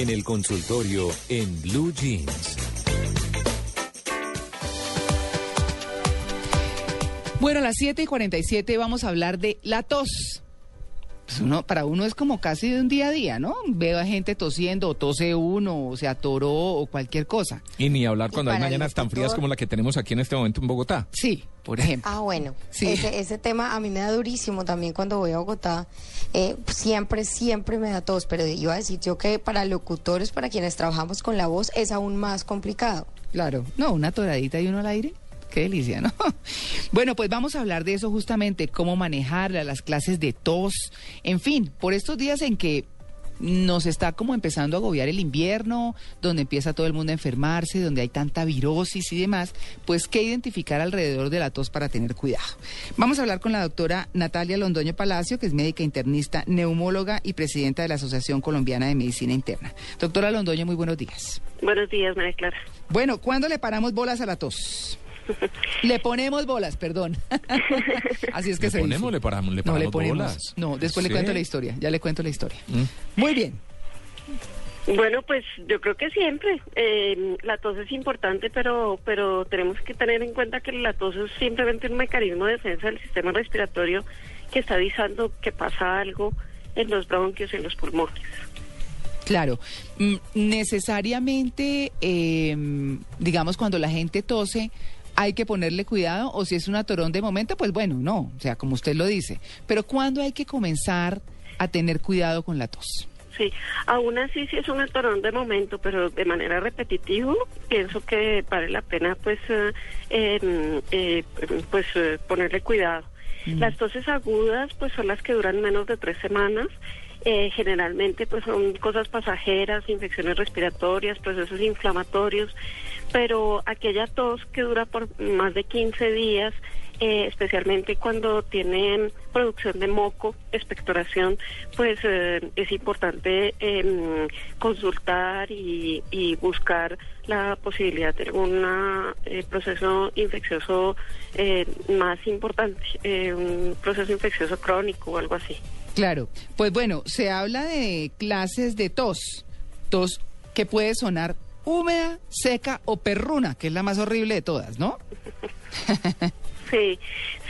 En el consultorio en Blue Jeans. Bueno, a las 7 y 47 vamos a hablar de la tos. Pues uno, para uno es como casi de un día a día, ¿no? Veo a gente tosiendo, o tose uno, o se atoró, o cualquier cosa. Y ni hablar cuando hay mañanas tan frías como la que tenemos aquí en este momento en Bogotá. Sí, por ejemplo. Ah, bueno. Sí. Ese, ese tema a mí me da durísimo también cuando voy a Bogotá. Eh, siempre, siempre me da tos, pero iba a decir yo que para locutores, para quienes trabajamos con la voz, es aún más complicado. Claro. No, una toradita y uno al aire. Qué delicia, ¿no? Bueno, pues vamos a hablar de eso justamente, cómo manejarla, las clases de tos, en fin, por estos días en que nos está como empezando a agobiar el invierno, donde empieza todo el mundo a enfermarse, donde hay tanta virosis y demás, pues qué identificar alrededor de la tos para tener cuidado. Vamos a hablar con la doctora Natalia Londoño Palacio, que es médica internista, neumóloga y presidenta de la Asociación Colombiana de Medicina Interna. Doctora Londoño, muy buenos días. Buenos días, María Clara. Bueno, ¿cuándo le paramos bolas a la tos? Le ponemos bolas, perdón. Así es que ¿Le se ponemos dice. le paramos- le no, le paramos ponemos. bolas? No, después le cuento la historia. Ya le cuento la historia. Mm. Muy bien. Bueno, pues yo creo que siempre eh, la tos es importante, pero pero tenemos que tener en cuenta que la tos es simplemente un mecanismo de defensa del sistema respiratorio que está avisando que pasa algo en los bronquios y en los pulmones. Claro. Mm, Necesariamente, eh, digamos, cuando la gente tose, hay que ponerle cuidado, o si es un atorón de momento, pues bueno, no, o sea, como usted lo dice. Pero ¿cuándo hay que comenzar a tener cuidado con la tos? Sí, aún así sí es un atorón de momento, pero de manera repetitiva pienso que vale la pena pues eh, em, eh, pues eh, ponerle cuidado. Las toses agudas pues son las que duran menos de tres semanas. Eh, generalmente pues son cosas pasajeras, infecciones respiratorias, procesos inflamatorios, pero aquella tos que dura por más de 15 días eh, especialmente cuando tiene producción de moco, expectoración, pues eh, es importante em, consultar y, y buscar la posibilidad de algún proceso infeccioso eh, más importante, eh, un proceso infeccioso crónico o algo así. Claro, pues bueno, se habla de clases de tos, tos que puede sonar húmeda, seca o perruna, que es la más horrible de todas, ¿no? Sí,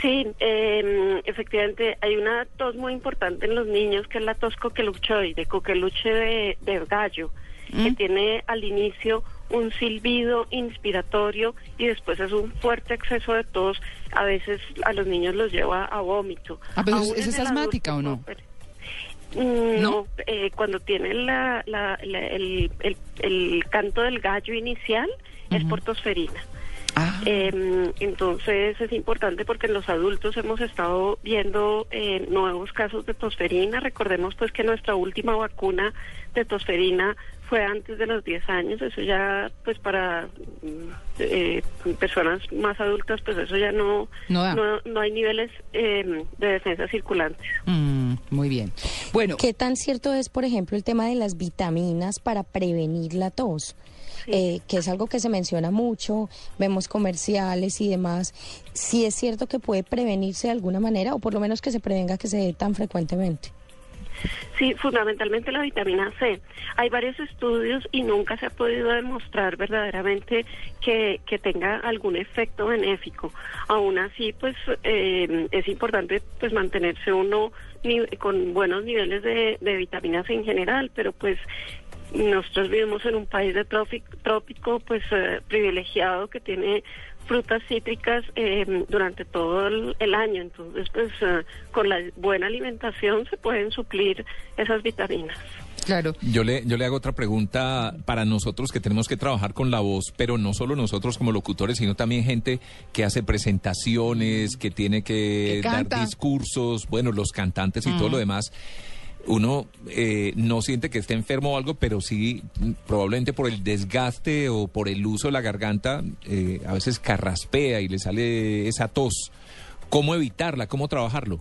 sí, eh, efectivamente hay una tos muy importante en los niños que es la tos coqueluchoide, coqueluche de, de gallo, que tiene al inicio un silbido inspiratorio y después es un fuerte exceso de tos. A veces a los niños los lleva a vómito. Ah, pero Aún ¿esa en es asmática adulto, o no? pero- Mm, ¿No? No, eh, cuando tiene la, la- la- el, el- el canto del gallo inicial es por tosferina. Ah, Eh, entonces es importante porque en los adultos hemos estado viendo eh, nuevos casos de tosferina. Recordemos pues que nuestra última vacuna de tosferina fue antes de los 10 años. Eso ya pues para mm, eh, personas más adultas pues eso ya no No no, no hay niveles eh, de defensa circulantes. mm, muy bien. Bueno, ¿Qué tan cierto es, por ejemplo, el tema de las vitaminas para prevenir la tos? Eh, que es algo que se menciona mucho, vemos comerciales y demás. Si es cierto que puede prevenirse de alguna manera, o por lo menos que se prevenga que se dé tan frecuentemente. Sí, fundamentalmente la vitamina C. Hay varios estudios y nunca se ha podido demostrar verdaderamente que, que tenga algún efecto benéfico. Aún así, pues eh, es importante pues mantenerse uno con buenos niveles de, de vitaminas en general, pero pues nosotros vivimos en un país de trófic- trópico pues eh, privilegiado que tiene frutas cítricas eh, durante todo el, el año. Entonces, pues eh, con la buena alimentación se pueden suplir esas vitaminas. claro. Yo le, yo le hago otra pregunta para nosotros que tenemos que trabajar con la voz, pero no solo nosotros como locutores, sino también gente que hace presentaciones, que tiene que, Que dar discursos, bueno, los cantantes y todo lo demás. Uno eh, no siente que esté enfermo o algo, pero sí probablemente por el desgaste o por el uso de la garganta, eh, a veces carraspea y le sale esa tos. ¿Cómo evitarla? ¿Cómo trabajarlo?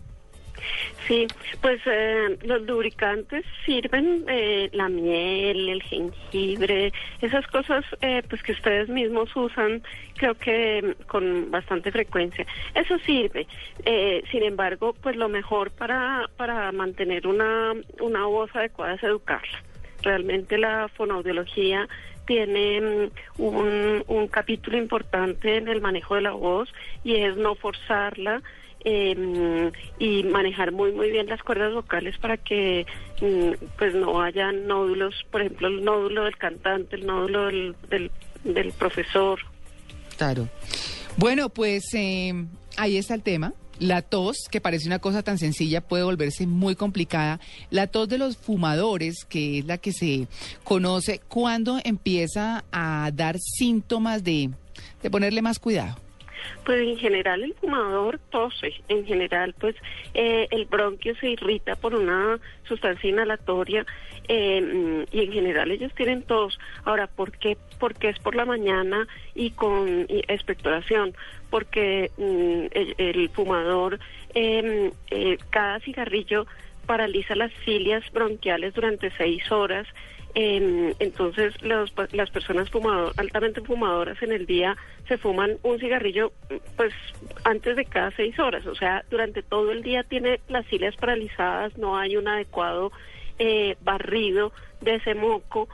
Sí, pues eh, los lubricantes sirven, eh, la miel, el jengibre, esas cosas eh, pues que ustedes mismos usan, creo que mm, con bastante frecuencia. Eso sirve. Eh, sin embargo, pues lo mejor para, para mantener una, una voz adecuada es educarla. realmente la fonoaudiología tiene mm, un, un capítulo importante en el manejo de la voz y es no forzarla, eh, y manejar muy muy bien las cuerdas vocales para que mm, pues no haya nódulos, por ejemplo el nódulo del cantante, el nódulo del, del, profesor. Claro. Bueno, pues eh, ahí está el tema. La tos, que parece una cosa tan sencilla, puede volverse muy complicada. La tos de los fumadores, que es la que se conoce, ¿cuándo empieza a dar síntomas de, de ponerle más cuidado? Pues en general el fumador tose, en general pues eh, el bronquio se irrita por una sustancia inhalatoria eh, y en general ellos tienen tos. Ahora, ¿por qué? Porque es por la mañana y con expectoración, porque mm, el, fumador em, eh, cada cigarrillo paraliza las cilias bronquiales durante seis horas eh, entonces, las personas fumador, altamente fumadoras en el día se fuman un cigarrillo pues antes de cada seis horas, o sea, durante todo el día tiene las cilias paralizadas, no hay un adecuado eh, barrido de ese moco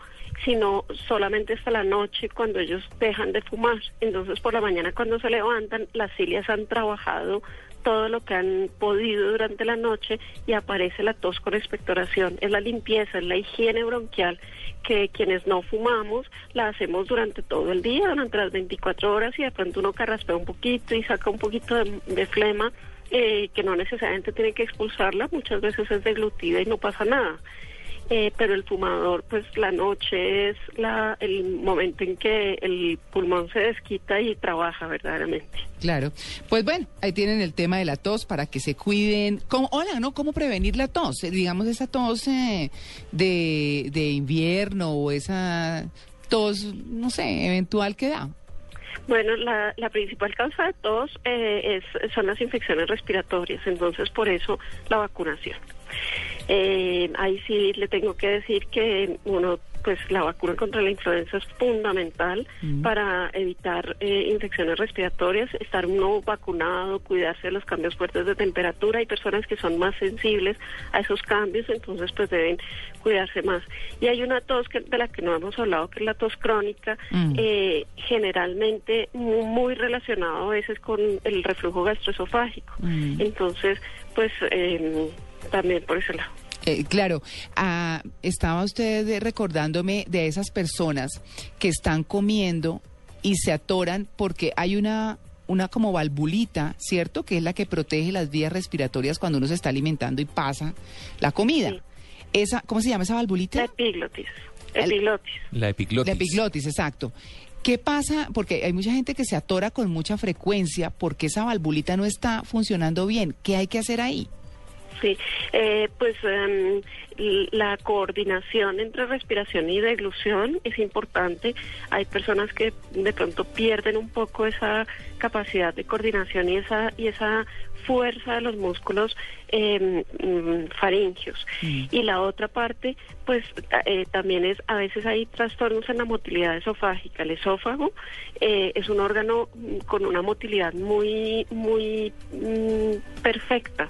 sino solamente hasta la noche cuando ellos dejan de fumar. Entonces por la mañana cuando se levantan, las cilias han trabajado todo lo que han podido durante la noche y aparece la tos con expectoración. Es la limpieza, es la higiene bronquial que quienes no fumamos la hacemos durante todo el día, durante las 24 horas y de pronto uno carraspea un poquito y saca un poquito de, flema eh, que no necesariamente tiene que expulsarla, muchas veces es deglutida y no pasa nada. Eh, pero el fumador, pues la noche es la, el momento en que el pulmón se desquita y trabaja verdaderamente. Claro. Pues bueno, ahí tienen el tema de la tos para que se cuiden. ¿Cómo, hola, ¿no? ¿Cómo prevenir la tos? Eh, digamos esa tos eh, de, de invierno o esa tos, no sé, eventual que da. Bueno, la, la principal causa de tos es, son las infecciones respiratorias, entonces por eso la vacunación. Eh, ahí sí le tengo que decir que uno pues la vacuna contra la influenza es fundamental para evitar eh, infecciones respiratorias, estar uno vacunado, cuidarse de los cambios fuertes de temperatura. Hay personas que son más sensibles a esos cambios, entonces pues deben cuidarse más. Y hay una tos que, de la que no hemos hablado, que es la tos crónica, mm. eh, generalmente muy, relacionado a veces con el reflujo gastroesofágico. Mm. Entonces, pues eh, también por ese lado. Eh, claro, ah, estaba usted recordándome de esas personas que están comiendo y se atoran porque hay una una como valvulita, ¿cierto? Que es la que protege las vías respiratorias cuando uno se está alimentando y pasa la comida. Esa, ¿cómo se llama esa valvulita? La epiglotis. Epiglotis. La epiglotis. La epiglotis, exacto. ¿Qué pasa? Porque hay mucha gente que se atora con mucha frecuencia porque esa valvulita no está funcionando bien. ¿Qué hay que hacer ahí? Sí, eh, pues em, la coordinación entre respiración y deglución es importante. Hay personas que de pronto pierden un poco esa capacidad de coordinación y esa y esa fuerza de los músculos eh, faringios. Mm. Y la otra parte, pues eh, también es, a veces hay trastornos en la motilidad esofágica. El esófago eh, es un órgano con una motilidad muy, muy mm, perfecta.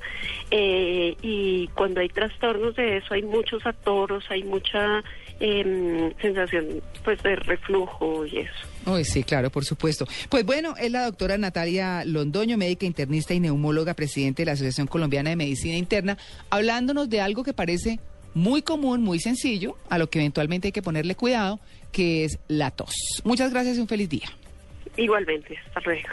Y cuando hay trastornos de eso, hay muchos atoros, hay mucha em, sensación pues de reflujo y eso. Sí, claro, por supuesto. Pues bueno, es la doctora Natalia Londoño, médica internista y neumóloga, presidente de la Asociación Colombiana de Medicina Interna, hablándonos de algo que parece muy común, muy sencillo, a lo que eventualmente hay que ponerle cuidado, que es la tos. Muchas gracias y un feliz día. Igualmente, hasta luego.